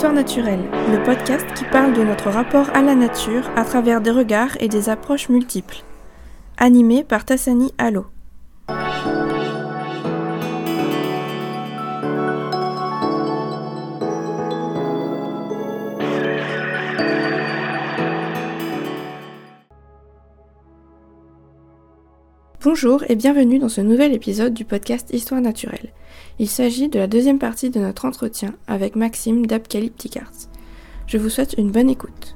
Histoire naturelle, le podcast qui parle de notre rapport à la nature à travers des regards et des approches multiples. Animé par Tassani Allo. Bonjour et bienvenue dans ce nouvel épisode du podcast Histoire naturelle. Il s'agit de la deuxième partie de notre entretien avec Maxime d'Apocalyptic Arts. Je vous souhaite une bonne écoute.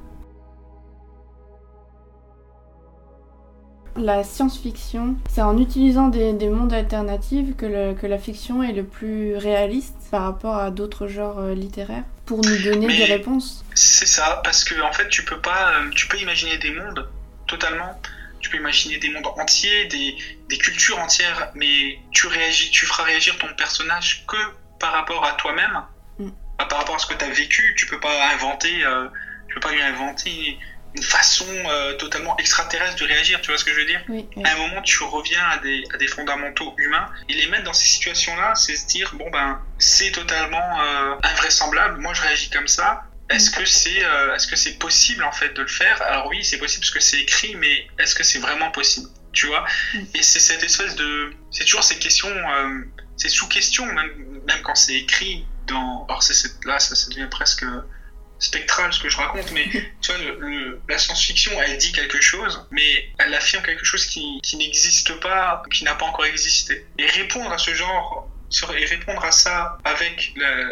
La science-fiction, c'est en utilisant des, mondes alternatifs que, la fiction est le plus réaliste par rapport à d'autres genres euh, littéraires pour nous donner des réponses. C'est ça, parce que en fait, tu peux pas, euh, tu peux imaginer des mondes totalement tu peux imaginer des mondes entiers, des, des cultures entières, mais tu, réagis, tu feras réagir ton personnage que par rapport à toi-même, mm. par rapport à ce que tu as vécu. Tu peux pas inventer, euh, tu peux pas lui inventer une façon euh, totalement extraterrestre de réagir. Tu vois ce que je veux dire? À un moment, tu reviens à des, à des, fondamentaux humains et les mettre dans ces situations-là, c'est se dire bon ben c'est totalement euh, invraisemblable. Moi, je réagis comme ça. Est-ce que c'est euh, est-ce que c'est possible en fait de le faire? Alors oui, c'est possible parce que c'est écrit, mais est-ce que c'est vraiment possible? Tu vois? Mm. Et c'est cette espèce de c'est toujours ces questions, euh, c'est sous question même même quand c'est écrit dans. Alors c'est là ça, ça devient presque spectral ce que je raconte, mais tu vois, le, la science-fiction, elle dit quelque chose, mais elle affirme quelque chose qui, qui n'existe pas, qui n'a pas encore existé. Et répondre à ce genre, et répondre à ça avec la,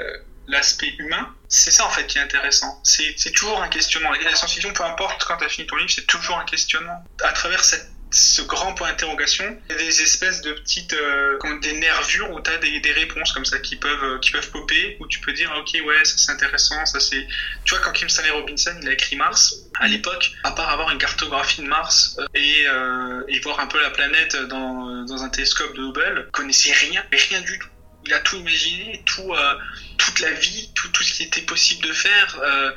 l'aspect humain, c'est ça en fait qui est intéressant. C'est toujours un questionnement. La science-fiction, peu importe quand tu as fini ton livre, c'est toujours un questionnement. À travers cette, ce grand point d'interrogation, il des espèces de petites euh, des nervures où tu as des, des, réponses comme ça qui peuvent, euh, qui peuvent popper, où tu peux dire ok ouais ça c'est intéressant, ça c'est... Tu vois quand Kim Stanley Robinson il a écrit Mars, à l'époque, à part avoir une cartographie de Mars euh, et, et, voir un peu la planète dans, dans un télescope de Hubble, connaissait rien, rien du tout il a tout imaginé, tout, euh, toute la vie, tout, tout, ce qui était possible de faire, euh,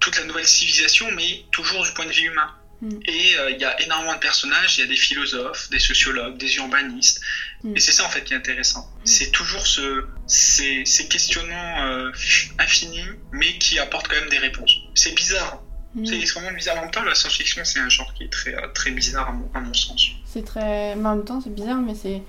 toute la nouvelle civilisation, mais toujours du point de vue humain. Mm. Et euh, il y a énormément de personnages, il y a des philosophes, des sociologues, des urbanistes. Mm. Et c'est ça en fait qui est intéressant. Mm. C'est toujours ce, ces, ces questionnements infinis, mais qui apportent quand même des réponses. C'est bizarre. C'est extrêmement bizarre. En même temps, la science-fiction, c'est un genre qui est très, très bizarre à mon, à mon sens. C'est très. en même temps, c'est bizarre, mais c'est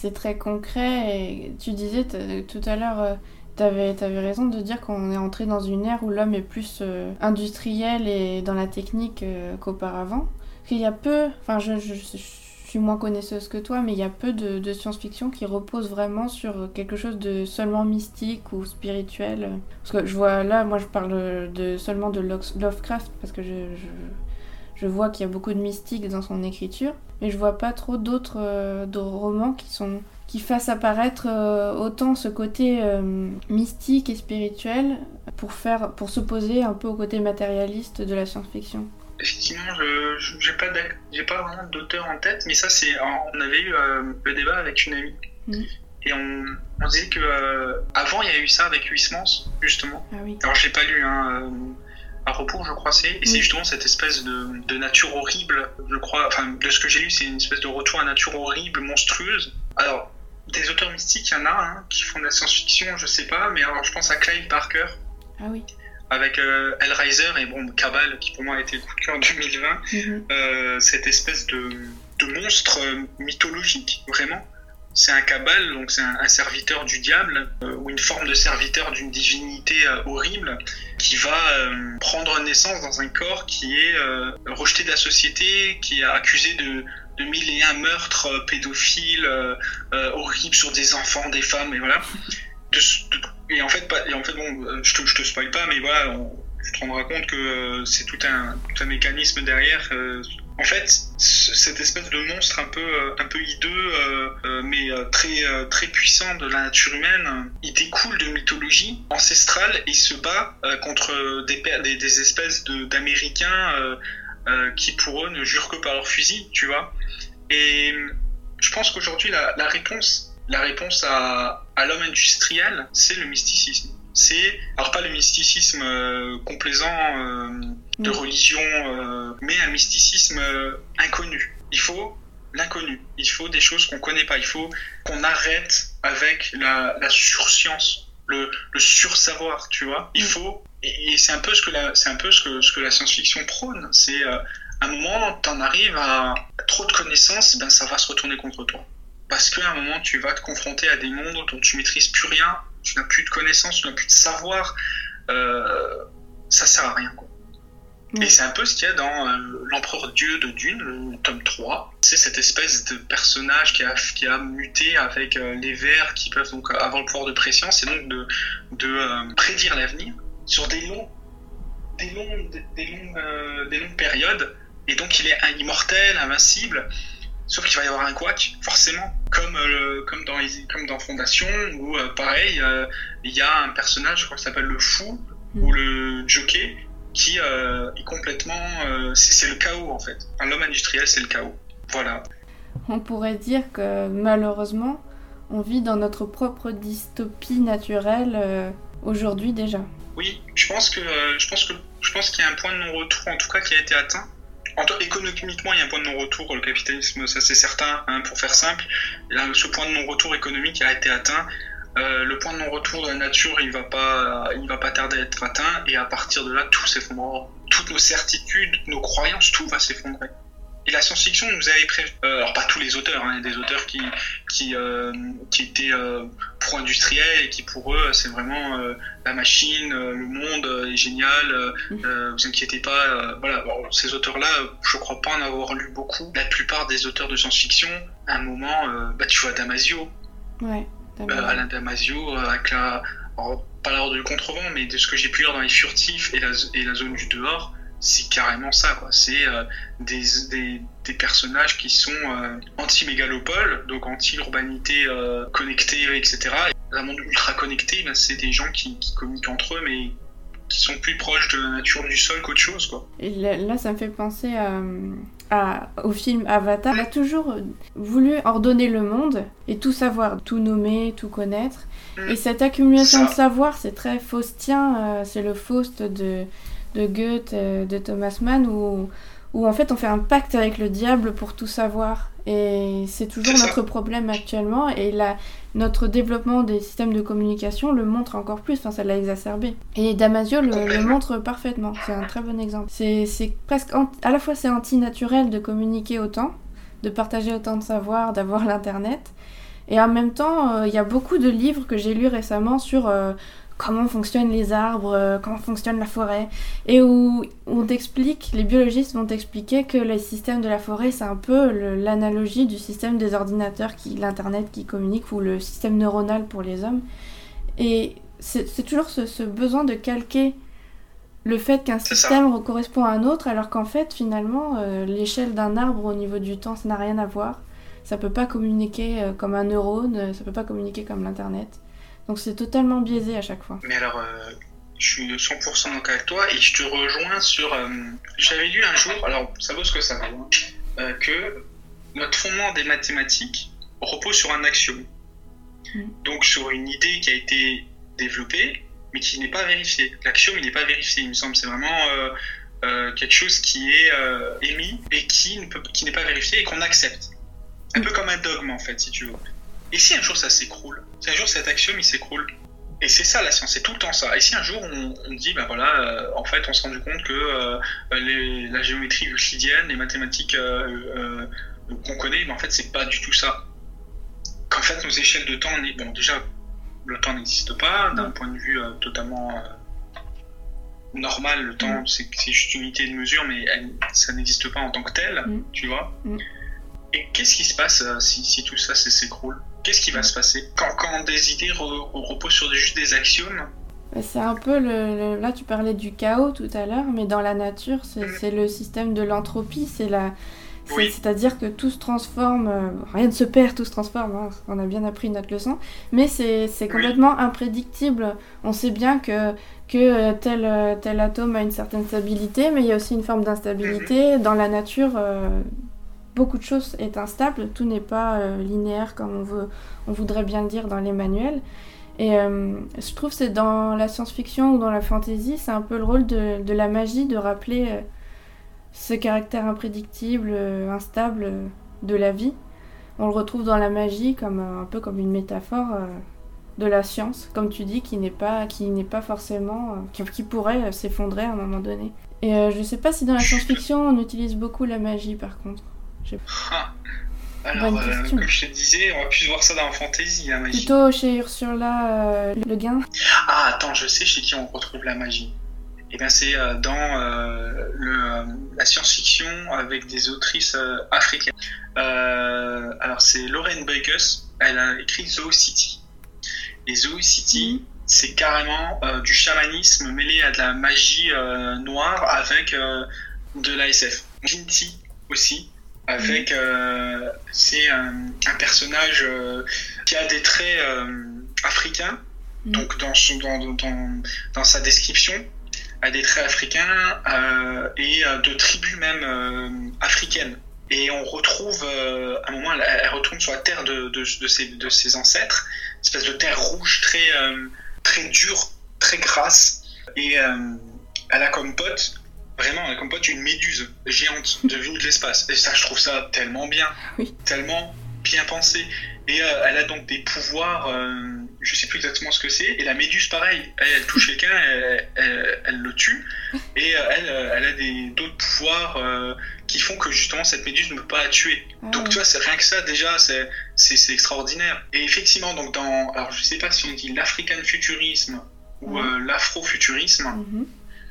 c'est très concret. Et tu disais tout à l'heure, euh, tu avais, raison de dire qu'on est entré dans une ère où l'homme est plus euh, industriel et dans la technique euh, qu'auparavant. Qu'il y a peu, enfin je, suis moins connaisseuse que toi, mais il y a peu de, science-fiction qui repose vraiment sur quelque chose de seulement mystique ou spirituel. Parce que je vois là, moi je parle de, seulement de Lovecraft parce que je je vois qu'il y a beaucoup de mystique dans son écriture, mais je vois pas trop d'autres euh, romans qui sont qui fassent apparaître euh, autant ce côté euh, mystique et spirituel pour faire pour s'opposer un peu au côté matérialiste de la science-fiction. Effectivement, je j'ai pas vraiment d'auteur en tête, mais ça c'est on avait eu le débat avec une amie. Mm. Et on, on, disait que avant il y a eu ça avec Huysmans justement. Ah oui. Alors j'ai pas lu hein, à repos, je crois, c'est. Et c'est justement cette espèce de, de, nature horrible, je crois, enfin, de ce que j'ai lu, c'est une espèce de retour à nature horrible, monstrueuse. Alors, des auteurs mystiques, il y en a hein, qui font de la science-fiction, je sais pas, mais alors je pense à Clive Parker. Ah oui. Avec euh, Hellraiser et bon, Cabal, qui pour moi a été le coup de cœur 2020. Mhm. euh, cette espèce de, de monstre mythologique, vraiment c'est un cabal, donc c'est un, serviteur du diable, euh, ou une forme de serviteur d'une divinité euh, horrible, qui va euh, prendre naissance dans un corps qui est rejeté de la société, qui est accusé de, mille et un meurtres pédophiles, horribles sur des enfants, des femmes, et voilà. et en fait, bon, je te, je te spoil pas, mais voilà, tu te rendras compte que c'est tout un mécanisme derrière en fait, cette espèce de monstre un peu, euh, un peu hideux, euh, euh, mais très, très puissant de la nature humaine, il découle de mythologie ancestrale et se bat contre des, espèces d'Américains qui pour eux ne jurent que par leur fusil, tu vois. Et je pense qu'aujourd'hui, la, réponse, la réponse à l'homme industriel, c'est le mysticisme c'est alors pas le mysticisme euh, complaisant euh, de religion, euh, mais un mysticisme inconnu. Il faut l'inconnu. Il faut des choses qu'on connaît pas. Il faut qu'on arrête avec la, la, surscience le, le sursavoir, tu vois. Il faut, et, c'est un peu ce que la, c'est un peu ce que, ce que la science-fiction prône. C'est euh, un moment, tu en arrives à, trop de connaissances, ben ça va se retourner contre toi. Parce qu'à un moment, tu vas te confronter à des mondes dont tu maîtrises plus rien, tu n'as plus de connaissances, tu n'as plus de savoir. Euh, ça sert à rien, quoi. Et c'est un peu ce qu'il y a dans euh, L'Empereur Dieu de Dune, le tome 3. C'est cette espèce de personnage qui a, qui a muté avec euh, les vers qui peuvent donc avoir le pouvoir de préscience et donc de, de euh, prédire l'avenir sur des longs des des, longues, des longues périodes. Et donc il est immortel, invincible. Sauf qu'il va y avoir un couac, forcément, comme, comme, dans, comme dans Fondation, où pareil, il y a un personnage, je crois, qui s'appelle le Fou, ou le Jockey, qui euh, est complètement. Euh, c'est le chaos en fait. L'homme industriel, c'est le chaos. Voilà. On pourrait dire que malheureusement, on vit dans notre propre dystopie naturelle euh, aujourd'hui déjà. Oui, je pense que je pense que je pense qu'il y a un point de non-retour en tout cas qui a été atteint. En économiquement, il y a un point de non-retour. Le capitalisme, ça c'est certain. Hein, pour faire simple, ce point de non-retour économique a été atteint. Euh, le point de non-retour de la nature, il va pas, va pas tarder à être atteint, et à partir de là, tout s'effondrera. Toutes nos certitudes, nos croyances, tout va s'effondrer. Et la science-fiction nous avait prévu. Euh, alors pas tous les auteurs, hein, il y a des auteurs qui qui euh, qui étaient pro-industriels et qui pour eux c'est vraiment la machine, le monde est génial. Mm. vous inquiétez pas. voilà, ces auteurs-là, je crois pas en avoir lu beaucoup. La plupart des auteurs de science-fiction, à un moment, bah tu vois Damasio. Ouais. Euh, Alain Damasio, euh, avec la, pas l'ordre du contrevent, mais de ce que j'ai pu lire dans les furtifs et la, et la zone du dehors, c'est carrément ça, quoi. C'est euh, des, des, des, personnages qui sont anti-mégalopole, donc anti-urbanité connectée, etc. Un monde ultra connecté, ben, c'est des gens qui, qui, communiquent entre eux, mais qui sont plus proches de la nature du sol qu'autre chose, quoi. Et là, ça me fait penser à, au film Avatar, il a toujours voulu ordonner le monde et tout savoir, tout nommer, tout connaître. Et cette accumulation de savoir, c'est très faustien, euh, c'est le Faust de, de Goethe, euh, de Thomas Mann, où, où en fait on fait un pacte avec le diable pour tout savoir. Et c'est toujours notre problème actuellement. Et la, notre développement des systèmes de communication le montre encore plus, enfin ça l'a exacerbé. Et Damasio le, montre parfaitement, c'est un très bon exemple. C'est presque, à la fois c'est antinaturel de communiquer autant, de partager autant de savoir, d'avoir l'internet, et en même temps euh, il y a beaucoup de livres que j'ai lus récemment sur euh, comment fonctionnent les arbres, euh, comment fonctionne la forêt, et où on t'explique, les biologistes vont t'expliquer que le système de la forêt, c'est un peu l'analogie du système des ordinateurs, qui, l'internet qui communique, ou le système neuronal pour les hommes. Et c'est toujours ce, besoin de calquer le fait qu'un système correspond à un autre, alors qu'en fait, finalement, euh, l'échelle d'un arbre au niveau du temps, ça n'a rien à voir. Ça peut pas communiquer euh, comme un neurone, ça peut pas communiquer comme l'internet. Donc c'est totalement biaisé à chaque fois. Mais alors, euh, je suis 100% d'accord avec toi et je te rejoins sur. Euh, j'avais lu un jour, alors ça vaut ce que ça vaut, hein, euh, que notre fondement des mathématiques repose sur un axiome. Mm. Donc sur une idée qui a été développée, mais qui n'est pas vérifiée. L'axiome, il n'est pas vérifié, il me semble. C'est vraiment quelque chose qui est émis et qui n'est pas vérifié et qu'on accepte. Un peu comme un dogme, en fait, si tu veux. Et si un jour ça s'écroule Si un jour cet axiome il s'écroule Et c'est ça la science, c'est tout le temps ça. Et si un jour on, dit, ben voilà, euh, en fait on s'est rendu compte que euh, la géométrie euclidienne, les mathématiques euh, qu'on connaît, ben en fait c'est pas du tout ça. Qu'en fait nos échelles de temps, bon déjà le temps n'existe pas d'un point de vue totalement normal, le temps, mm. c'est juste une unité de mesure, mais ça n'existe pas en tant que tel, mm. tu vois. Mm. Et qu'est-ce qui se passe si, si, tout ça s'écroule? Qu'est-ce qui va se passer quand, quand des idées reposent sur juste des axiomes c'est un peu le, Là, tu parlais du chaos tout à l'heure, mais dans la nature, c'est mm. le système de l'entropie. C'est la. C'est-à-dire que tout se transforme, euh, rien ne se perd, tout se transforme, hein, on a bien appris notre leçon, mais c'est complètement imprédictible. On sait bien que, que euh, tel, euh, tel atome a une certaine stabilité, mais il y a aussi une forme d'instabilité. Mm-hmm. Dans la nature, beaucoup de choses est instable, tout n'est pas euh, linéaire comme on, veut, on voudrait bien le dire dans les manuels. Et euh, je trouve que c'est dans la science-fiction ou dans la fantasy, c'est un peu le rôle de, la magie de rappeler euh, ce caractère imprédictible, instable de la vie. On le retrouve dans la magie comme un peu comme une métaphore de la science, comme tu dis, qui n'est pas, qui n'est pas forcément, euh, qui, pourrait s'effondrer à un moment donné. Et je sais pas si dans la science-fiction on utilise beaucoup la magie par contre. Ah. Alors, comme je te disais, on va plus voir ça dans la fantasy, la magie. Plutôt chez Ursula Le Guin. Ah, attends, je sais chez qui on retrouve la magie. Et eh bien, c'est dans le, la science-fiction avec des autrices africaines. alors, c'est Lauren Bakes, elle a écrit Zoo City. Et Zoo City, c'est carrément euh, du chamanisme mêlé à de la magie euh, noire avec euh, de l'ASF. Ginty aussi, avec c'est un, personnage qui a des traits africains, mm. donc dans, dans, dans, dans, sa description, a des traits africains et de tribus même africaines. Et on retrouve, euh, à un moment, elle, retourne sur la terre de, de, de, ses, de ses, ancêtres, une espèce de terre rouge très, euh, très dure, très grasse. Et euh, elle a comme pote, vraiment, comme pote une méduse géante de venue de l'espace. Et ça, je trouve ça tellement bien, tellement bien pensé. Et elle a donc des pouvoirs, je sais plus exactement ce que c'est. Et la méduse, pareil, elle, touche quelqu'un, elle, elle, le tue. Et elle, elle a d'autres pouvoirs qui font que justement cette méduse ne peut pas la tuer. Ah donc tu vois, c'est rien que ça déjà, c'est extraordinaire. Et effectivement, donc dans, alors je sais pas si on dit l'African futurisme ou euh, l'afrofuturisme, mhm.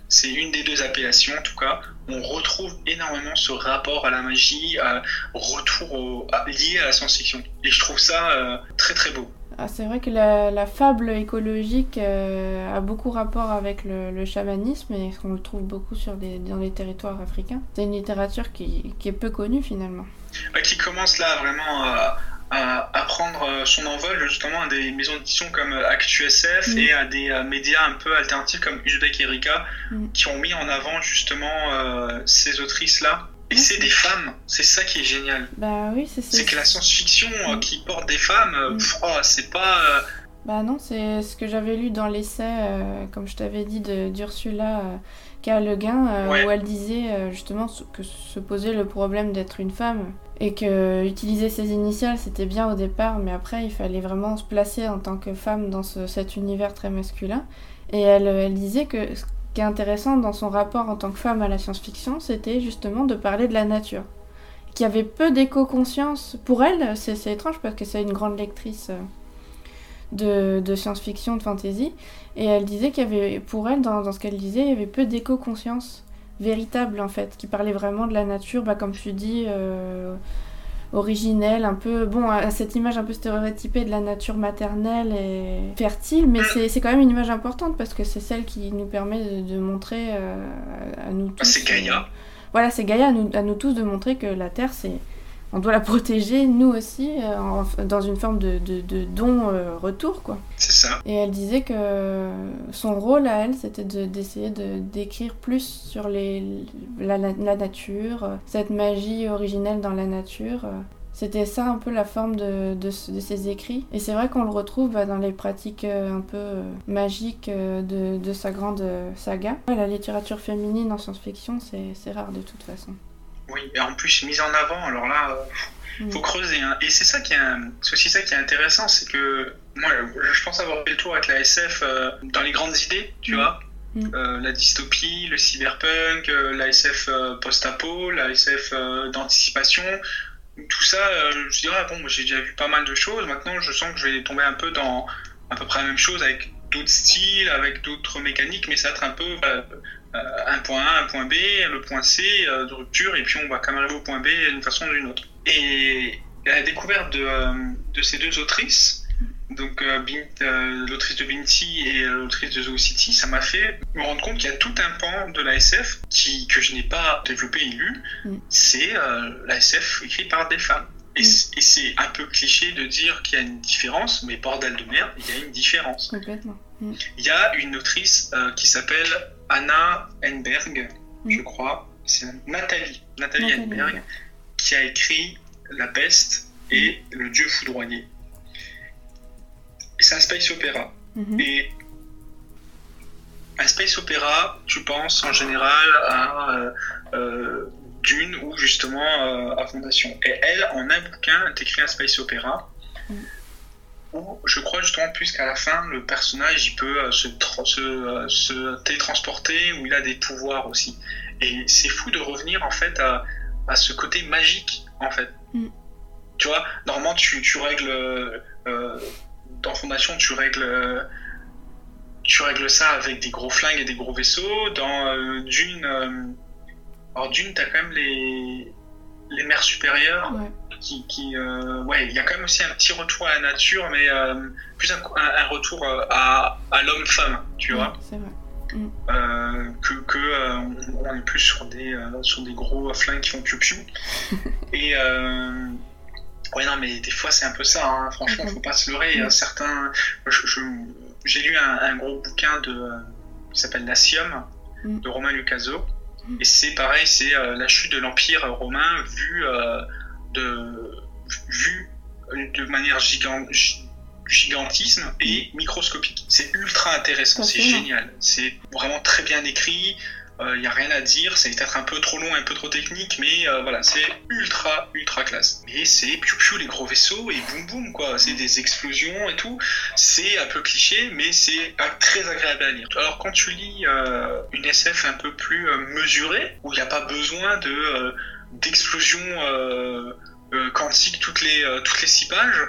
C'est une des deux appellations en tout cas. On retrouve énormément ce rapport à la magie, à, retour lié à la science-fiction. Et je trouve ça euh, très très beau. Ah, c'est vrai que la, fable écologique euh, a beaucoup rapport avec le, chamanisme et on le trouve beaucoup sur dans les territoires africains. C'est une littérature qui, est peu connue finalement. Bah, qui commence là vraiment à, à, prendre euh, son envol justement à des maisons d'édition comme ActuSF mm. et à des euh, médias un peu alternatifs comme Uzbek Erika mm. qui ont mis en avant justement ces autrices-là et c'est des femmes, c'est ça qui est génial. Bah oui, c'est C'est que la science-fiction euh, mm. qui porte des femmes, euh, mm. oh, c'est pas. Euh, bah non, c'est ce que j'avais lu dans l'essai, comme je t'avais dit, d'Ursula K. Le Guin, où elle disait justement que se posait le problème d'être une femme et que utiliser ses initiales c'était bien au départ, mais après il fallait vraiment se placer en tant que femme dans cet univers très masculin. Et elle, disait que qui est intéressant dans son rapport en tant que femme à la science-fiction, c'était justement de parler de la nature. Qui avait peu d'éco-conscience. Pour elle, c'est étrange parce que c'est une grande lectrice euh, de, science-fiction, de fantasy. Et elle disait qu'il y avait, pour elle, dans, ce qu'elle disait, il y avait peu d'éco-conscience véritable en fait, qui parlait vraiment de la nature, bah, comme tu dis, euh, originelle, un peu, bon, à cette image un peu stéréotypée de la nature maternelle et fertile, mais c'est quand même une image importante parce que c'est celle qui nous permet de, montrer euh, à, nous tous. C'est Gaïa. Euh, voilà, c'est Gaïa à nous, à nous tous de montrer que la Terre, c'est on doit la protéger, nous aussi, euh, dans une forme de, de, don-retour, quoi. C'est ça. Et elle disait que son rôle à elle, c'était d'essayer de, d'écrire plus sur les, la, la, nature, cette magie originelle dans la nature. C'était ça un peu la forme de, de, ses écrits. Et c'est vrai qu'on le retrouve bah, dans les pratiques euh, un peu euh, magiques de, de sa grande saga. La littérature féminine en science-fiction, c'est rare de toute façon. Oui, et en plus mise en avant, alors là, il euh, faut mm. creuser. Hein. Et c'est ça qui est, aussi ça qui est intéressant, c'est que moi, je pense avoir fait le tour avec la SF euh, dans les grandes idées, tu mm. vois. Mm. Euh, la dystopie, le cyberpunk, la SF post-apo, la SF d'anticipation, tout ça, je dirais, bon, j'ai déjà vu pas mal de choses. Maintenant, je sens que je vais tomber un peu dans à peu près la même chose avec d'autres styles, avec d'autres mécaniques, mais ça va être un peu euh, un point A, un point B, le point C euh, de rupture, et puis on va quand même arriver au point B d'une façon ou d'une autre. Et la découverte de, euh, de ces deux autrices, donc l'autrice de Binti et l'autrice de Zoo City, ça m'a fait me rendre compte qu'il y a tout un pan de l'ASF qui, que je n'ai pas développé et lu, mm. c'est l'ASF écrit par des femmes. Et, mm. c'est un peu cliché de dire qu'il y a une différence, mais bordel de merde, il y a une différence. Complètement. Mm. Il y a une autrice qui s'appelle Anna Enberg, je crois, c'est Nathalie, Nathalie Enberg, qui a écrit La peste et Le Dieu foudroyé. C'est un space opéra. Mhm. Et un space opéra, tu penses en général à euh, euh, Dune ou justement euh, à Fondation. Et elle, en un bouquin, elle écrit un space opéra. Mhm. Je crois justement plus qu'à la fin, le personnage il peut se, se, se télétransporter, où il a des pouvoirs aussi. Et c'est fou de revenir en fait à, à ce côté magique en fait. Mm. Tu vois, normalement tu, tu règles euh, dans Fondation, tu règles tu règles ça avec des gros flingues et des gros vaisseaux. Dans euh, Dune, euh, alors Dune, t'as quand même les les mers supérieures qui, qui ouais, il y a quand même aussi un petit retour à la nature, mais plus un, un, retour à, à l'homme-femme, tu vois. C'est vrai. Euh, que, que euh, on est plus sur des euh, sur des gros flingues qui font piou piou et ouais non mais des fois c'est un peu ça hein. franchement faut pas se leurrer mm. certains j'ai lu un, gros bouquin de qui s'appelle Nassium mm. de Romain Lucaso mm. Et c'est pareil c'est la chute de l'empire romain vu de vu de manière gigantisme et microscopique. C'est ultra intéressant, c'est génial. C'est vraiment très bien écrit. Il euh, n'y a rien à dire, c'est peut-être un peu trop long, un peu trop technique, mais euh, voilà, c'est ultra, ultra classe. Mais c'est piou piou les gros vaisseaux et boum boum quoi, c'est des explosions et tout. C'est un peu cliché, mais c'est très agréable à lire. Alors quand tu lis euh, une SF un peu plus mesurée, où il n'y a pas besoin de d'explosions quantiques toutes les, toutes les six pages,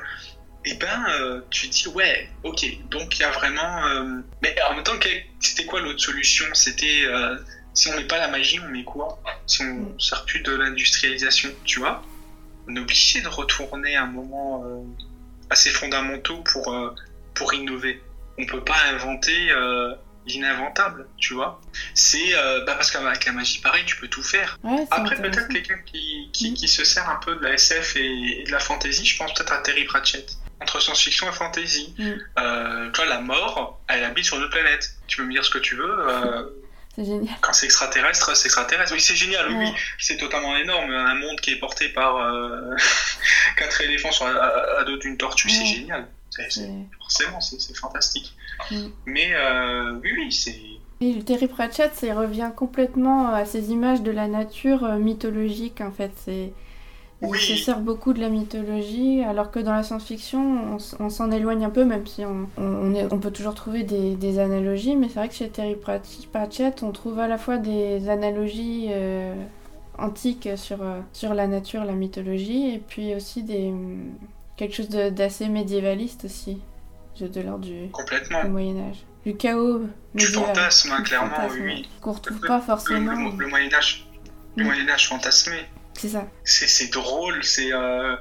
et eh ben euh, tu dis ouais ok donc il y a vraiment euh, mais en même temps c'était quoi l'autre solution? C'était euh, si on met pas la magie on met quoi? Si on mm. sert plus de l'industrialisation tu vois? On est obligé de retourner à un moment assez fondamentaux pour pour innover on peut pas inventer l'ininventable, tu vois? C'est bah parce qu'avec la magie, pareil, tu peux tout faire. Après, peut-être quelqu'un qui, qui, mm. qui, se sert un peu de la SF et, et de la fantasy, je pense peut-être à Terry Pratchett entre science-fiction et fantasy. Mm. Euh, toi, la mort, elle habite sur une planète. Tu peux me dire ce que tu veux. Euh, c'est génial. Quand c'est extraterrestre, c'est extraterrestre. Oui, c'est génial, oui. C'est totalement énorme. Un monde qui est porté par euh, quatre éléphants sur, à, dos d'une tortue, c'est génial. forcément, c'est fantastique. Mm. Mais oui, oui, c'est. Et Terry Pratchett, ça revient complètement à ces images de la nature mythologique, en fait. C'est oui. se sert beaucoup de la mythologie, alors que dans la science-fiction, on, s'en éloigne un peu, même si on, on, peut toujours trouver des, analogies. Mais c'est vrai que chez Terry Pratchett, on trouve à la fois des analogies euh, antiques sur, euh, sur la nature, la mythologie, et puis aussi des, quelque chose d'assez médiévaliste aussi, de l'ordre du, du Moyen-Âge. Du chaos. Du fantasme, hein, clairement, oui. Qu'on retrouve pas forcément. Le, le Moyen-Âge. Le Moyen-Âge fantasmé. C'est ça. C'est drôle, c'est euh,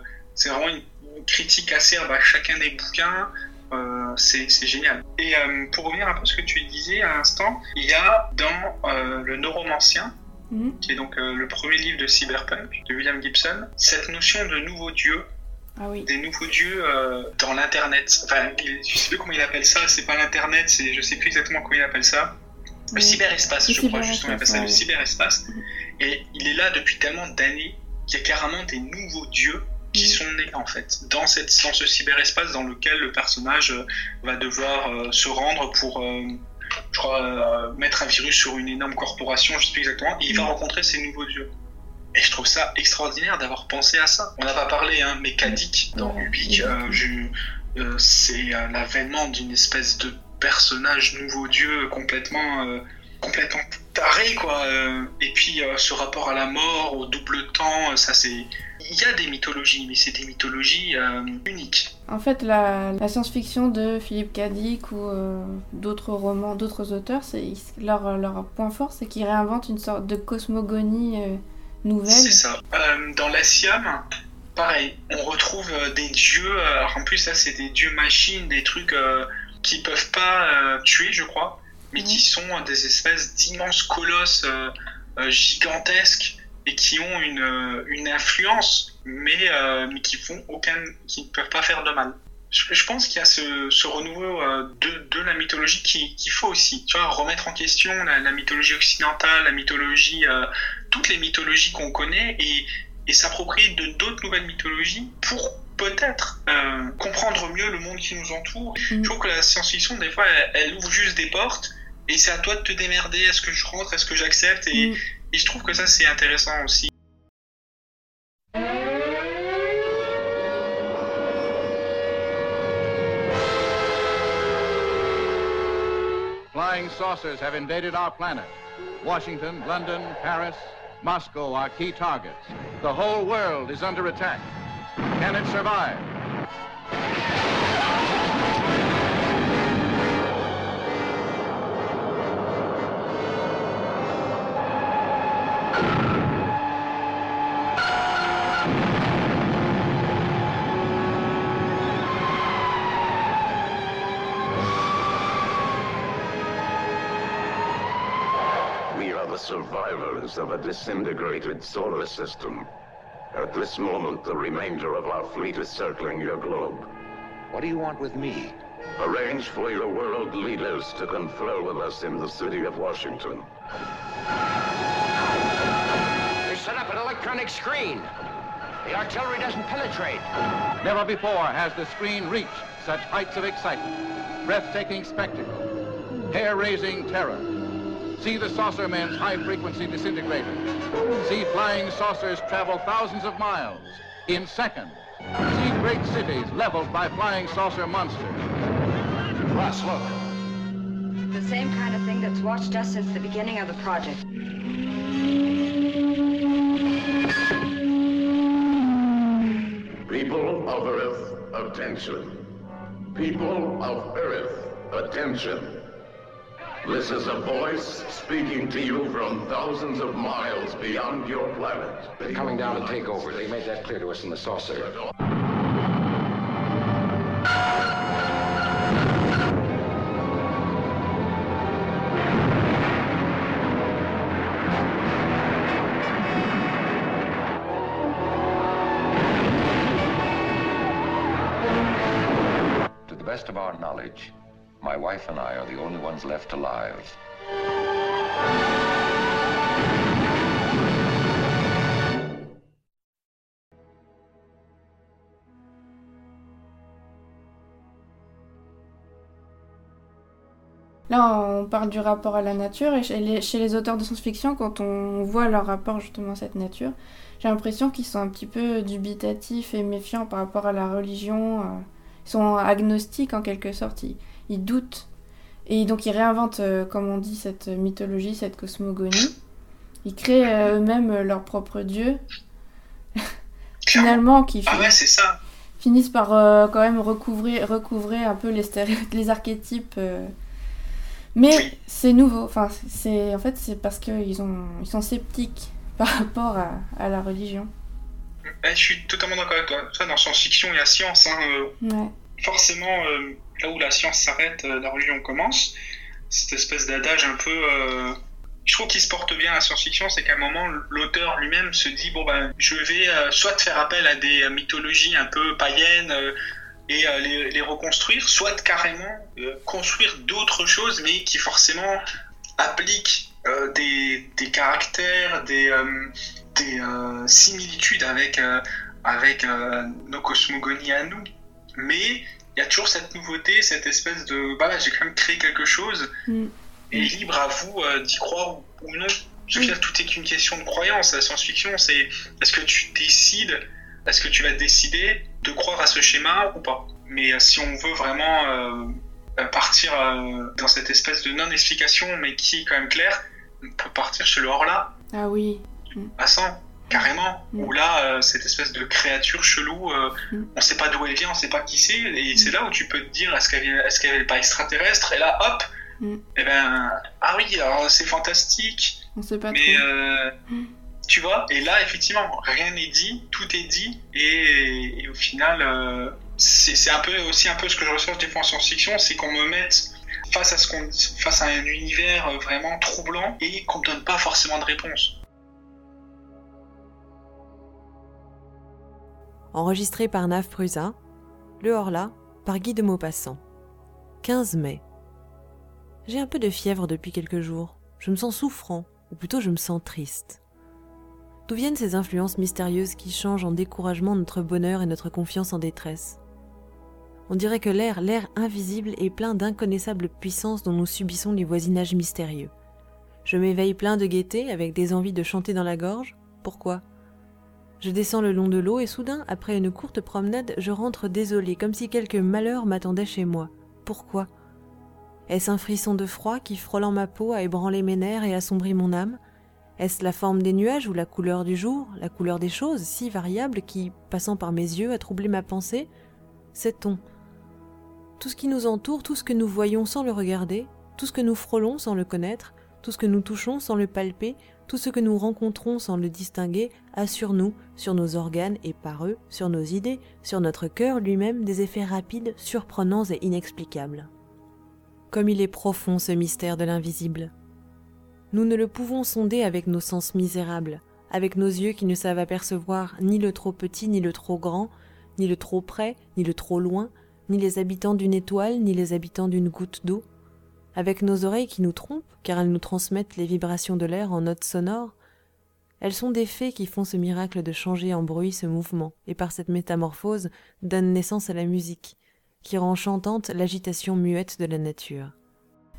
vraiment une, critique acerbe à chacun des bouquins. Euh, c'est génial. Et euh, pour revenir un peu à ce que tu disais à l'instant, il y a dans Le Neuromancien, mhm. qui est donc le premier livre de cyberpunk de William Gibson, cette notion de nouveau dieu. Ah oui. Des nouveaux dieux dans l'internet. Enfin, je sais plus comment il appelle ça. C'est pas l'internet, c'est je sais plus exactement comment il appelle ça. Le cyberespace, je crois justement, il appelle ça le cyberespace. Et il est là depuis tellement d'années qu'il y a carrément des nouveaux dieux qui mm. sont nés en fait dans, cette, dans ce cyberespace dans lequel le personnage euh, va devoir euh, se rendre pour euh, je crois mettre un virus sur une énorme corporation je sais plus exactement et il va mm. rencontrer ces nouveaux dieux et je trouve ça extraordinaire d'avoir pensé à ça on n'a pas parlé hein, mais Kadik dans Ubik c'est l'avènement d'une espèce de personnage nouveau dieu complètement complètement taré quoi. Euh, et puis euh, ce rapport à la mort, au double temps, euh, ça c'est. Il y a des mythologies, mais c'est des mythologies uniques. En fait, la, science-fiction de Philippe Cadic ou d'autres romans, d'autres auteurs, c'est leur, leur point fort, c'est qu'ils réinventent une sorte de cosmogonie nouvelle. C'est ça. dans la Siam, pareil, on retrouve des dieux. Alors en plus, ça, c'est des dieux machines, des trucs qui peuvent pas tuer, je crois mais qui sont des espèces d'immenses colosses euh, euh, gigantesques et qui ont une, euh, une influence, mais, mais qui font aucun, qui ne peuvent pas faire de mal. Je, pense qu'il y a ce, ce renouveau de, de, la mythologie qu'il qui faut aussi, tu vois, remettre en question la, mythologie occidentale, la mythologie, toutes les mythologies qu'on connaît et, et s'approprier de d'autres nouvelles mythologies pour peut-être comprendre mieux le monde qui nous entoure. Mm. Je trouve que la science-fiction, des fois, elle, ouvre juste des portes et c'est à toi de te démerder. Est-ce que je rentre? Est-ce que j'accepte? Et, mmh. et je trouve que ça, c'est intéressant aussi. Flying saucers have invaded our planet. Washington, London, Paris, Moscow are key targets. The whole world is under attack. Can it survive? Survivors of a disintegrated solar system. At this moment, the remainder of our fleet is circling your globe. What do you want with me? Arrange for your world leaders to confer with us in the city of Washington. They set up an electronic screen. The artillery doesn't penetrate. Never before has the screen reached such heights of excitement, breathtaking spectacle, hair-raising terror, See the saucer men's high-frequency disintegrators. See flying saucers travel thousands of miles in seconds. See great cities leveled by flying saucer monsters. Russ, look. The same kind of thing that's watched us since the beginning of the project. People of Earth, attention. People of Earth, attention. This is a voice speaking to you from thousands of miles beyond your planet. They're coming down to take over. They made that clear to us in the saucer. Left alive. Là, on parle du rapport à la nature, et chez les, auteurs de science-fiction, quand on voit leur rapport justement à cette nature, j'ai l'impression qu'ils sont un petit peu dubitatifs et méfiants par rapport à la religion. euh, Ils sont agnostiques en quelque sorte, ils doutent. Et donc ils réinventent, euh, comme on dit, cette mythologie, cette cosmogonie. Ils créent euh, eux-mêmes leur propre dieu. Finalement, qui Ah ouais, c'est ça. finissent par euh, quand même recouvrir, recouvrir un peu les, les archétypes. euh. Mais Oui. c'est nouveau. Enfin, c'est en fait c'est parce qu'ils ont ils sont sceptiques par rapport à, à la religion. Ouais, je suis totalement d'accord avec toi. Ça, dans science-fiction et la science, hein, euh, Ouais. forcément, euh, là où la science s'arrête, euh, la religion commence. Cette espèce d'adage un peu. euh, je trouve qu'il se porte bien à la science-fiction, c'est qu'à un moment, l'auteur lui-même se dit bon ben, je vais euh, soit faire appel à des mythologies un peu païennes et les, reconstruire, soit carrément construire d'autres choses, mais qui forcément appliquent des, caractères, des, des similitudes avec, avec nos cosmogonies à nous. Mais il y a toujours cette nouveauté, cette espèce de bah là, j'ai quand même créé quelque chose Mm. et libre à vous euh, d'y croire ou, ou non. Au final, tout est qu'une question de croyance. La science-fiction, c'est est-ce que tu décides, est-ce que tu vas décider de croire à ce schéma ou pas? Mais euh, si on veut vraiment euh, partir dans cette espèce de non-explication, mais qui est quand même claire, on peut partir chez le hors-là Ah oui. à 100, carrément. Mm. Où là, euh, cette espèce de créature chelou, euh, Mm. on sait pas d'où elle vient, on sait pas qui c'est, et c'est là où tu peux te dire est-ce qu'elle est pas extraterrestre, et là, hop, Mm. et ben, ah oui, alors c'est fantastique, On sait pas mais trop. euh, Mm. tu vois, et là, effectivement, rien n'est dit, tout est dit, et, et au final, euh, c'est un peu aussi un peu ce que je recherche des fois en science-fiction, c'est qu'on me mette face à ce qu'on face à un univers vraiment troublant et qu'on me donne pas forcément de réponse. Enregistré par Nav Prusa, Le Horla, par Guy de Maupassant. 15 mai. J'ai un peu de fièvre depuis quelques jours. Je me sens souffrant, ou plutôt je me sens triste. D'où viennent ces influences mystérieuses qui changent en découragement notre bonheur et notre confiance en détresse? On dirait que l'air, l'air invisible est plein d'inconnaissables puissances dont nous subissons les voisinages mystérieux. Je m'éveille plein de gaieté avec des envies de chanter dans la gorge. Pourquoi? Je descends le long de l'eau et soudain, après une courte promenade, je rentre désolée, comme si quelque malheur m'attendait chez moi. Pourquoi? Est-ce un frisson de froid qui, frôlant ma peau, a ébranlé mes nerfs et assombri mon âme? Est-ce la forme des nuages ou la couleur du jour, la couleur des choses, si variable, qui, passant par mes yeux, a troublé ma pensée? Sait-on? Tout ce qui nous entoure, tout ce que nous voyons sans le regarder, tout ce que nous frôlons sans le connaître, tout ce que nous touchons sans le palper, tout ce que nous rencontrons sans le distinguer a sur nous, sur nos organes et par eux, sur nos idées, sur notre cœur lui-même des effets rapides, surprenants et inexplicables. Comme il est profond ce mystère de l'invisible. Nous ne le pouvons sonder avec nos sens misérables, avec nos yeux qui ne savent apercevoir ni le trop petit ni le trop grand, ni le trop près ni le trop loin, ni les habitants d'une étoile ni les habitants d'une goutte d'eau, avec nos oreilles qui nous trompent, car elles nous transmettent les vibrations de l'air en notes sonores, elles sont des fées qui font ce miracle de changer en bruit ce mouvement, et par cette métamorphose donnent naissance à la musique, qui rend chantante l'agitation muette de la nature.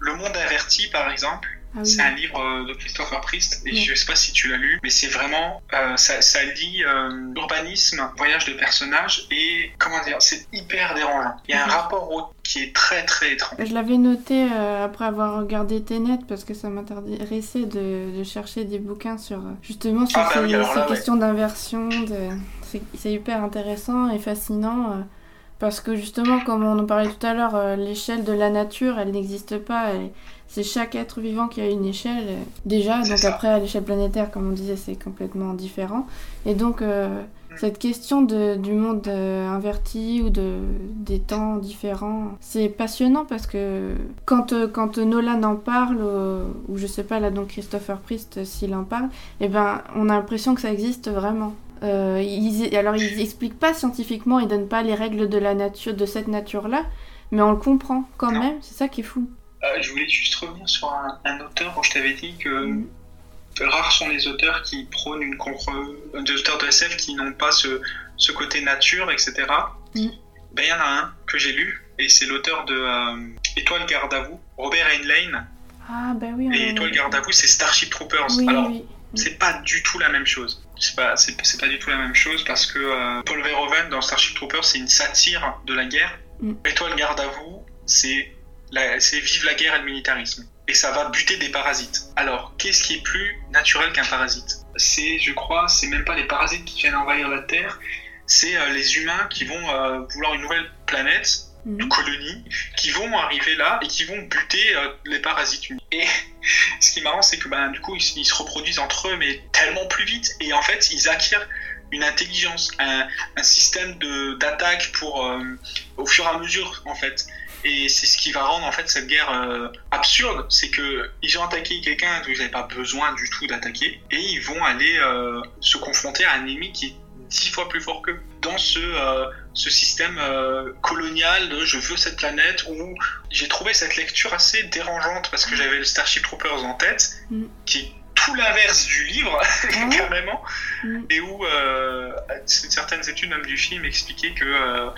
Le monde averti, par exemple, ah c'est un livre euh, de Christopher Priest, et je je sais pas si tu l'as lu, mais c'est vraiment, euh, ça, ça, lie euh, urbanisme, voyage de personnages, et comment dire, c'est hyper dérangeant. Il y a un rapport au qui est très très étrange. Je l'avais noté après avoir regardé Ténet, parce que ça m'intéressait de, de, chercher des bouquins sur justement sur ah bah ces, questions d'inversion. De... C'est hyper intéressant et fascinant. Parce que justement, comme on en parlait tout à l'heure, l'échelle de la nature, elle n'existe pas. Elle, c'est chaque être vivant qui a une échelle euh, déjà. Donc après, à l'échelle planétaire, comme on disait, c'est complètement différent. Et donc, euh, mm. cette question de, du monde euh, inverti ou de, des temps différents, c'est passionnant parce que quand, quand Nolan en parle, ou, je sais pas, là, donc Christopher Priest, s'il en parle, eh ben, on a l'impression que ça existe vraiment. alors, il explique pas scientifiquement, il donne pas les règles de la nature, de cette nature-là, mais on le comprend quand même, c'est ça qui est fou. Euh, je voulais juste revenir sur un, auteur où je t'avais dit que mm. rares sont les auteurs qui prônent une contre... des auteurs de SF qui n'ont pas ce, ce, côté nature, etc. Mm. Ben, il y en a un que j'ai lu, et c'est l'auteur de euh, Étoile garde à vous, Robert Heinlein. Ah, ben oui. Et Étoile garde à vous, c'est Starship Troopers. Alors, c'est pas du tout la même chose. C'est pas, c'est, pas du tout la même chose parce que euh, Paul Verhoeven dans Starship Troopers, c'est une satire de la guerre. Mm. Étoile garde à vous, c'est c'est vive la guerre et le militarisme. Et ça va buter des parasites. Alors, qu'est-ce qui est plus naturel qu'un parasite? C'est, je crois, c'est même pas les parasites qui viennent envahir la Terre, c'est euh, les humains qui vont euh, vouloir une nouvelle planète, une mhm. colonie, qui vont arriver là et qui vont buter euh, les parasites. Et ce qui est marrant, c'est que ben, du coup, ils, se reproduisent entre eux, mais tellement plus vite. Et en fait, ils acquièrent une intelligence, un, un système d'attaque pour au fur et à mesure, en fait. Et c'est ce qui va rendre en fait cette guerre euh, absurde, c'est que ils ont attaqué quelqu'un que ils n'avaient pas besoin du tout d'attaquer, et ils vont aller euh, se confronter à un ennemi qui est dix fois plus fort qu'eux. Dans ce, euh, ce système colonial de je veux cette planète, où j'ai trouvé cette lecture assez dérangeante parce que j'avais le Starship Troopers en tête, mm. qui est tout l'inverse du livre, ah carrément, mm. et où certaines études même du film expliquaient que euh,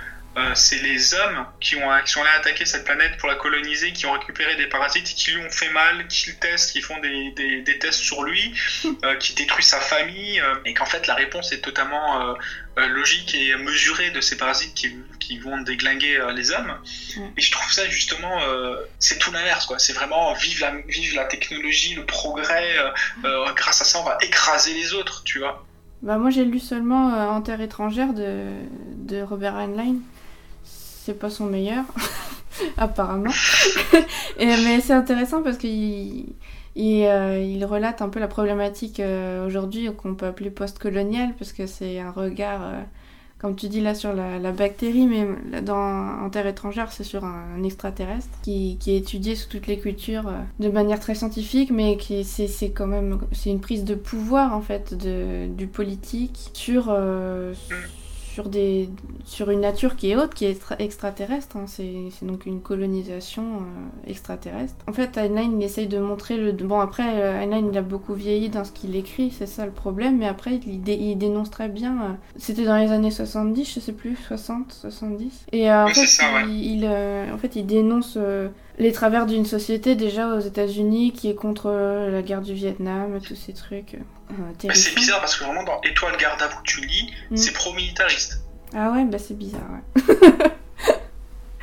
c'est les hommes qui, ont, sont allés attaquer cette planète pour la coloniser, qui ont récupéré des parasites, qui lui ont fait mal, qui le testent, qui font des, des, tests sur lui, euh, qui détruisent sa famille, euh, et qu'en fait la réponse est totalement logique et mesurée de ces parasites qui, qui vont déglinguer les hommes. Et je trouve ça justement, c'est tout l'inverse, quoi. C'est vraiment vive la, vive la technologie, le progrès, grâce à ça on va écraser les autres, tu vois. Bah moi j'ai lu seulement En terre étrangère de, de Robert Heinlein c'est pas son meilleur, apparemment. Mais c'est intéressant parce qu'il il, euh, il, relate un peu la problématique euh, aujourd'hui qu'on peut appeler post-coloniale, parce que c'est un regard, euh, comme tu dis là, sur la, bactérie, mais dans, en terre étrangère, c'est sur un, extraterrestre qui, qui, est étudié sous toutes les cultures de manière très scientifique, mais qui c'est quand même c'est une prise de pouvoir en fait de, du politique sur sur, des, sur une nature qui est haute, qui est extraterrestre. Hein. C'est donc une colonisation euh, extraterrestre. En fait, Heinlein, il essaye de montrer le... Bon, après, euh, Heinlein, il a beaucoup vieilli dans ce qu'il écrit, c'est ça le problème, mais après, il, il dénonce très bien... Euh, c'était dans les années 70, je sais plus, 60, 70. Et en, fait, il, en fait, il dénonce les travers d'une société déjà aux États-Unis qui est contre la guerre du Vietnam, tous ces trucs. Euh, c'est bizarre parce que vraiment dans Étoile garde à vous tu lis, mm. c'est pro-militariste. Ah ouais, bah c'est bizarre, ouais.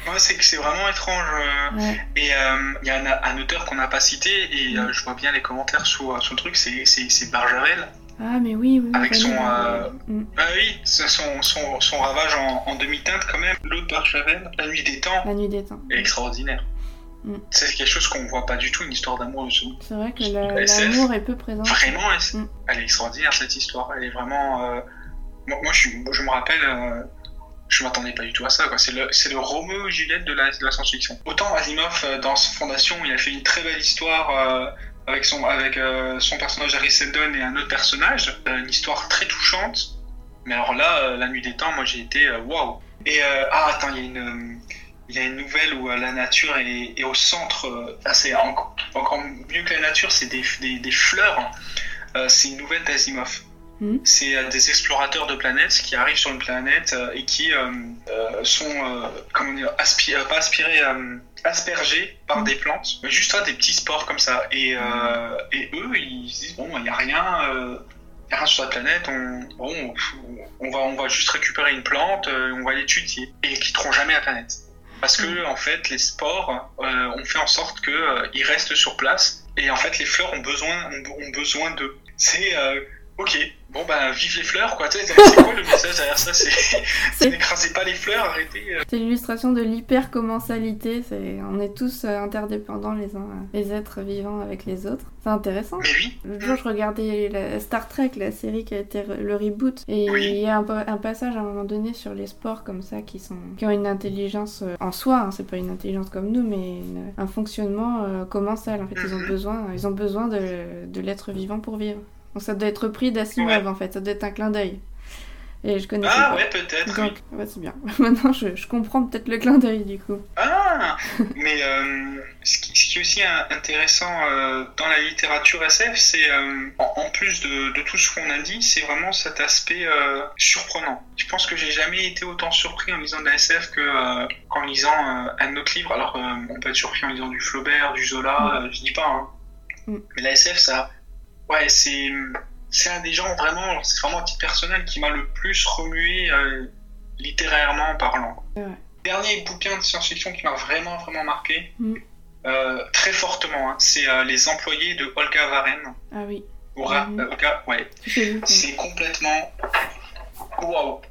ouais, c'est c'est vraiment étrange. euh, Ouais. Et euh, il y a un, un auteur qu'on n'a pas cité, et euh, je vois bien les commentaires euh, sous le truc, c'est Barjavel. Ah, mais oui, oui. Avec son, Barjavel. Mm. Ah oui, son, son, son ravage en, en demi-teinte quand même. L'autre Barjavel, La Nuit des Temps, La nuit des temps. est extraordinaire. Mm. C'est quelque chose qu'on voit pas du tout, une histoire d'amour. C'est vrai que la- l'amour est peu présent. Vraiment, elle, Mm. elle est extraordinaire cette histoire. Elle est vraiment. euh, Moi, moi, je, me rappelle, euh, je m'attendais pas du tout à ça. C'est le, le Roméo et Juliette de la, de la science-fiction. Autant Asimov, euh, dans Fondation, il a fait une très belle histoire euh, avec, son, avec euh, son personnage Harry Seldon et un autre personnage. Une histoire très touchante. Mais alors là, La Nuit des Temps, moi j'ai été waouh. Et euh, ah, attends, il y a une. Il y a une nouvelle où euh, la nature est, est au centre. euh, ah, c'est encore, encore mieux que la nature, c'est des, des, des fleurs. Euh, c'est une nouvelle d'Asimov. Mhm. C'est euh, des explorateurs de planètes qui arrivent sur une planète euh, et qui sont, comment dire, aspi- pas aspirés, aspergés par des plantes, mais juste hein, des petits spores comme ça. Et, et eux, ils se disent bon, il n'y a rien. rien sur la planète, on, bon, on, va, on va juste récupérer une plante, on va l'étudier. Et ils quitteront jamais la planète. Parce que, en fait, les spores euh, ont fait en sorte qu'ils restent sur place. Et en fait, les fleurs ont besoin, ont, ont besoin d'eux. C'est, euh, ok, bon, ben, vive les fleurs, quoi. C'est quoi le message derrière ça? C'est n'écrasez pas les fleurs, arrêtez. euh. C'est l'illustration de l'hypercommensalité. C'est on est tous euh, interdépendants les uns, les êtres vivants avec les autres. C'est intéressant. Mais oui, L'autre jour, je regardais la Star Trek, la série qui a été le reboot, et Oui. il y a un, pa- un passage à un moment donné sur les sports comme ça qui sont qui ont une intelligence euh, en soi. hein, c'est pas une intelligence comme nous, mais une- un fonctionnement commensal. En fait, ils ont Mhm. besoin, ils ont besoin de, de l'être vivant pour vivre. Donc ça doit être pris d'Asimov Ouais. en fait. Ça doit être un clin d'œil. Et je connais ah pas. ouais, peut-être. Donc, oui. ouais, c'est bien. Maintenant, je, je comprends peut-être le clin d'œil du coup. Ah Mais euh, ce, qui, ce qui est aussi intéressant euh, dans la littérature SF, c'est euh, en, en plus de, de tout ce qu'on a dit, c'est vraiment cet aspect surprenant. Je pense que j'ai jamais été autant surpris en lisant de la SF que qu'en lisant un autre livre. Alors, on peut être surpris en lisant du Flaubert, du Zola, euh, je dis pas. Hein. Mm. Mais la SF, ça, ouais, c'est c'est un des gens vraiment, c'est vraiment un titre personnel qui m'a le plus remué euh, littérairement parlant. Ouais. Dernier bouquin de science-fiction qui m'a vraiment vraiment marqué, Mm. euh, très fortement, hein, c'est euh, Les employés de Olga Varen. Ah oui. Mhm. euh, Olga, ouais. C'est complètement waouh.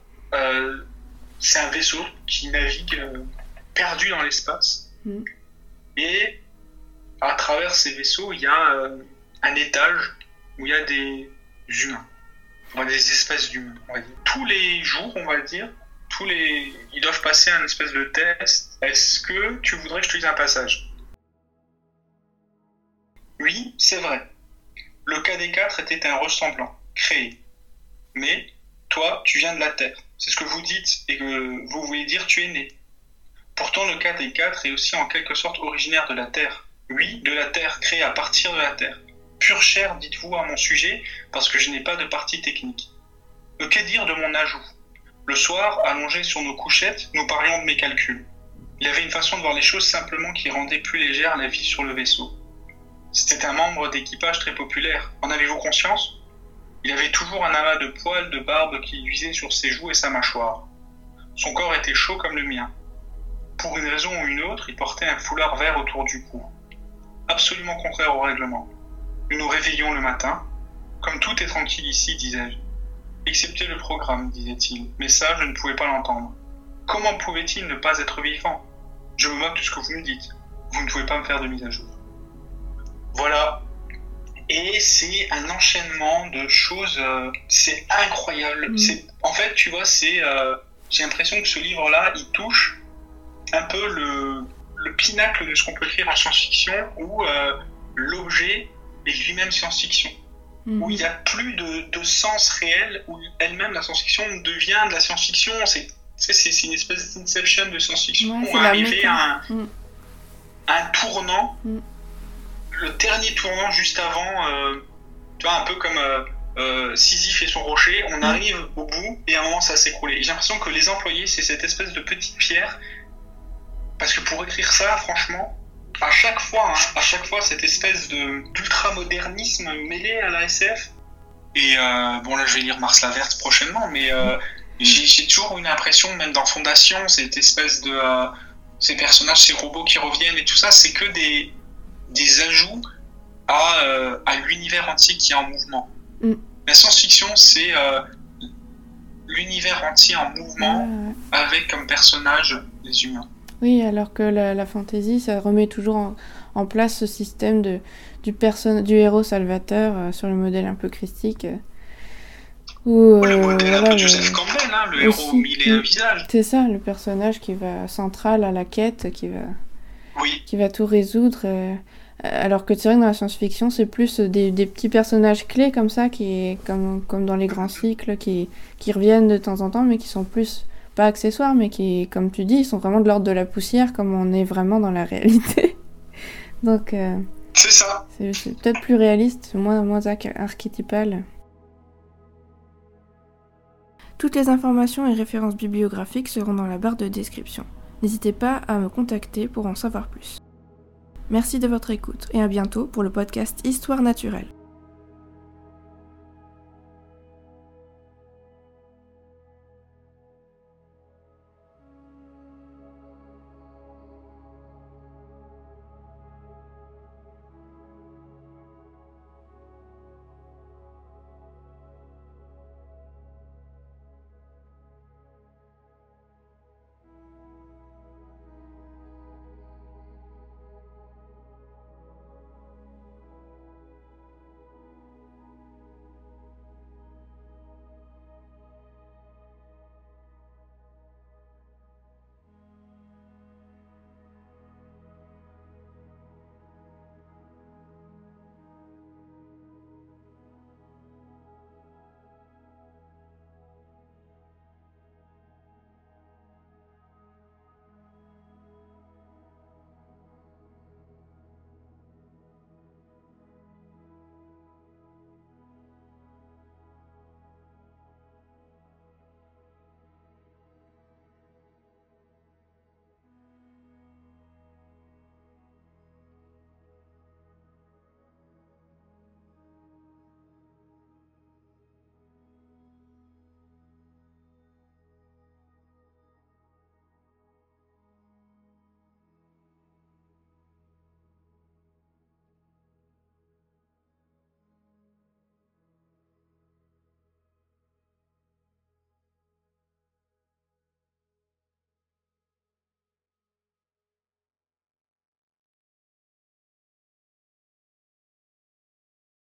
C'est un vaisseau qui navigue perdu dans l'espace. Mhm. Et à travers ces vaisseaux, il y a un étage où il y a des humains, des espèces d'humains. Tous les jours, on va dire, tous les, ils doivent passer un espèce de test. Est-ce que tu voudrais que je te dise un passage? Oui, c'est vrai. Le KD4 était un ressemblant, créé. Mais toi, tu viens de la Terre. C'est ce que vous dites et que vous voulez dire tu es né. Pourtant, le KD4 est aussi en quelque sorte originaire de la Terre. Oui, de la Terre, créé à partir de la Terre. Pure chair, dites-vous à mon sujet, parce que je n'ai pas de partie technique. Euh, que dire de mon ajout? Le soir, allongé sur nos couchettes, nous parlions de mes calculs. Il avait une façon de voir les choses simplement qui rendait plus légère la vie sur le vaisseau. C'était un membre d'équipage très populaire. En avez-vous conscience? Il avait toujours un amas de poils de barbe qui luisait sur ses joues et sa mâchoire. Son corps était chaud comme le mien. Pour une raison ou une autre, il portait un foulard vert autour du cou. Absolument contraire au règlement. Nous nous réveillions le matin. Comme tout est tranquille ici, disais-je. Excepté le programme, disait-il. Mais ça, je ne pouvais pas l'entendre. Comment pouvait-il ne pas être vivant? Je me moque de ce que vous me dites. Vous ne pouvez pas me faire de mise à jour. Voilà. Et c'est un enchaînement de choses. euh, c'est incroyable. Mhm. C'est, en fait, tu vois, c'est. euh, j'ai l'impression que ce livre-là, il touche un peu le, le pinacle de ce qu'on peut écrire en science-fiction, où euh, l'objet est lui-même science-fiction Mhm. où il n'y a plus de, de sens réel, où elle-même, la science-fiction, devient de la science-fiction. C'est, c'est, c'est une espèce d'inception de science-fiction. Ouais, on méta. à un, Mm. à un tournant, Mm. le dernier tournant juste avant, euh, tu vois, un peu comme euh, euh, Sisyphe et son rocher, on arrive au bout et à un moment ça s'écroule. Et j'ai l'impression que les employés, c'est cette espèce de petite pierre, parce que pour écrire ça, franchement, à chaque fois, hein, à chaque fois, cette espèce de d'ultramodernisme mêlé à la SF. Et euh, bon, là, je vais lire Mars la Verte prochainement, mais euh, j'ai toujours une impression, même dans Fondation, cette espèce de. euh, ces personnages, ces robots qui reviennent et tout ça, c'est que des, des ajouts à, à l'univers entier qui est en mouvement. Mm. La science-fiction, c'est l'univers entier en mouvement ouais. avec comme personnage les humains. Oui, alors que la, la fantasy, ça remet toujours en, en place ce système de, du, du héros salvateur euh, sur le modèle un peu christique. euh, où, le euh, modèle voilà, peu Joseph Campbell, hein, le aussi, héros mille et un visages. C'est ça, le personnage qui va central à la quête, qui va, Oui, qui va tout résoudre. alors que c'est vrai que dans la science-fiction, c'est plus des, des petits personnages clés comme ça, qui, comme, comme dans les grands cycles, qui, qui reviennent de temps en temps, mais qui sont plus, pas accessoires, mais qui, comme tu dis, ils sont vraiment de l'ordre de la poussière, comme on est vraiment dans la réalité. Donc, euh, c'est ça. c'est peut-être plus réaliste, moins, moins arch- archétypal. Toutes les informations et références bibliographiques seront dans la barre de description. N'hésitez pas à me contacter pour en savoir plus. Merci de votre écoute et à bientôt pour le podcast Histoire naturelle.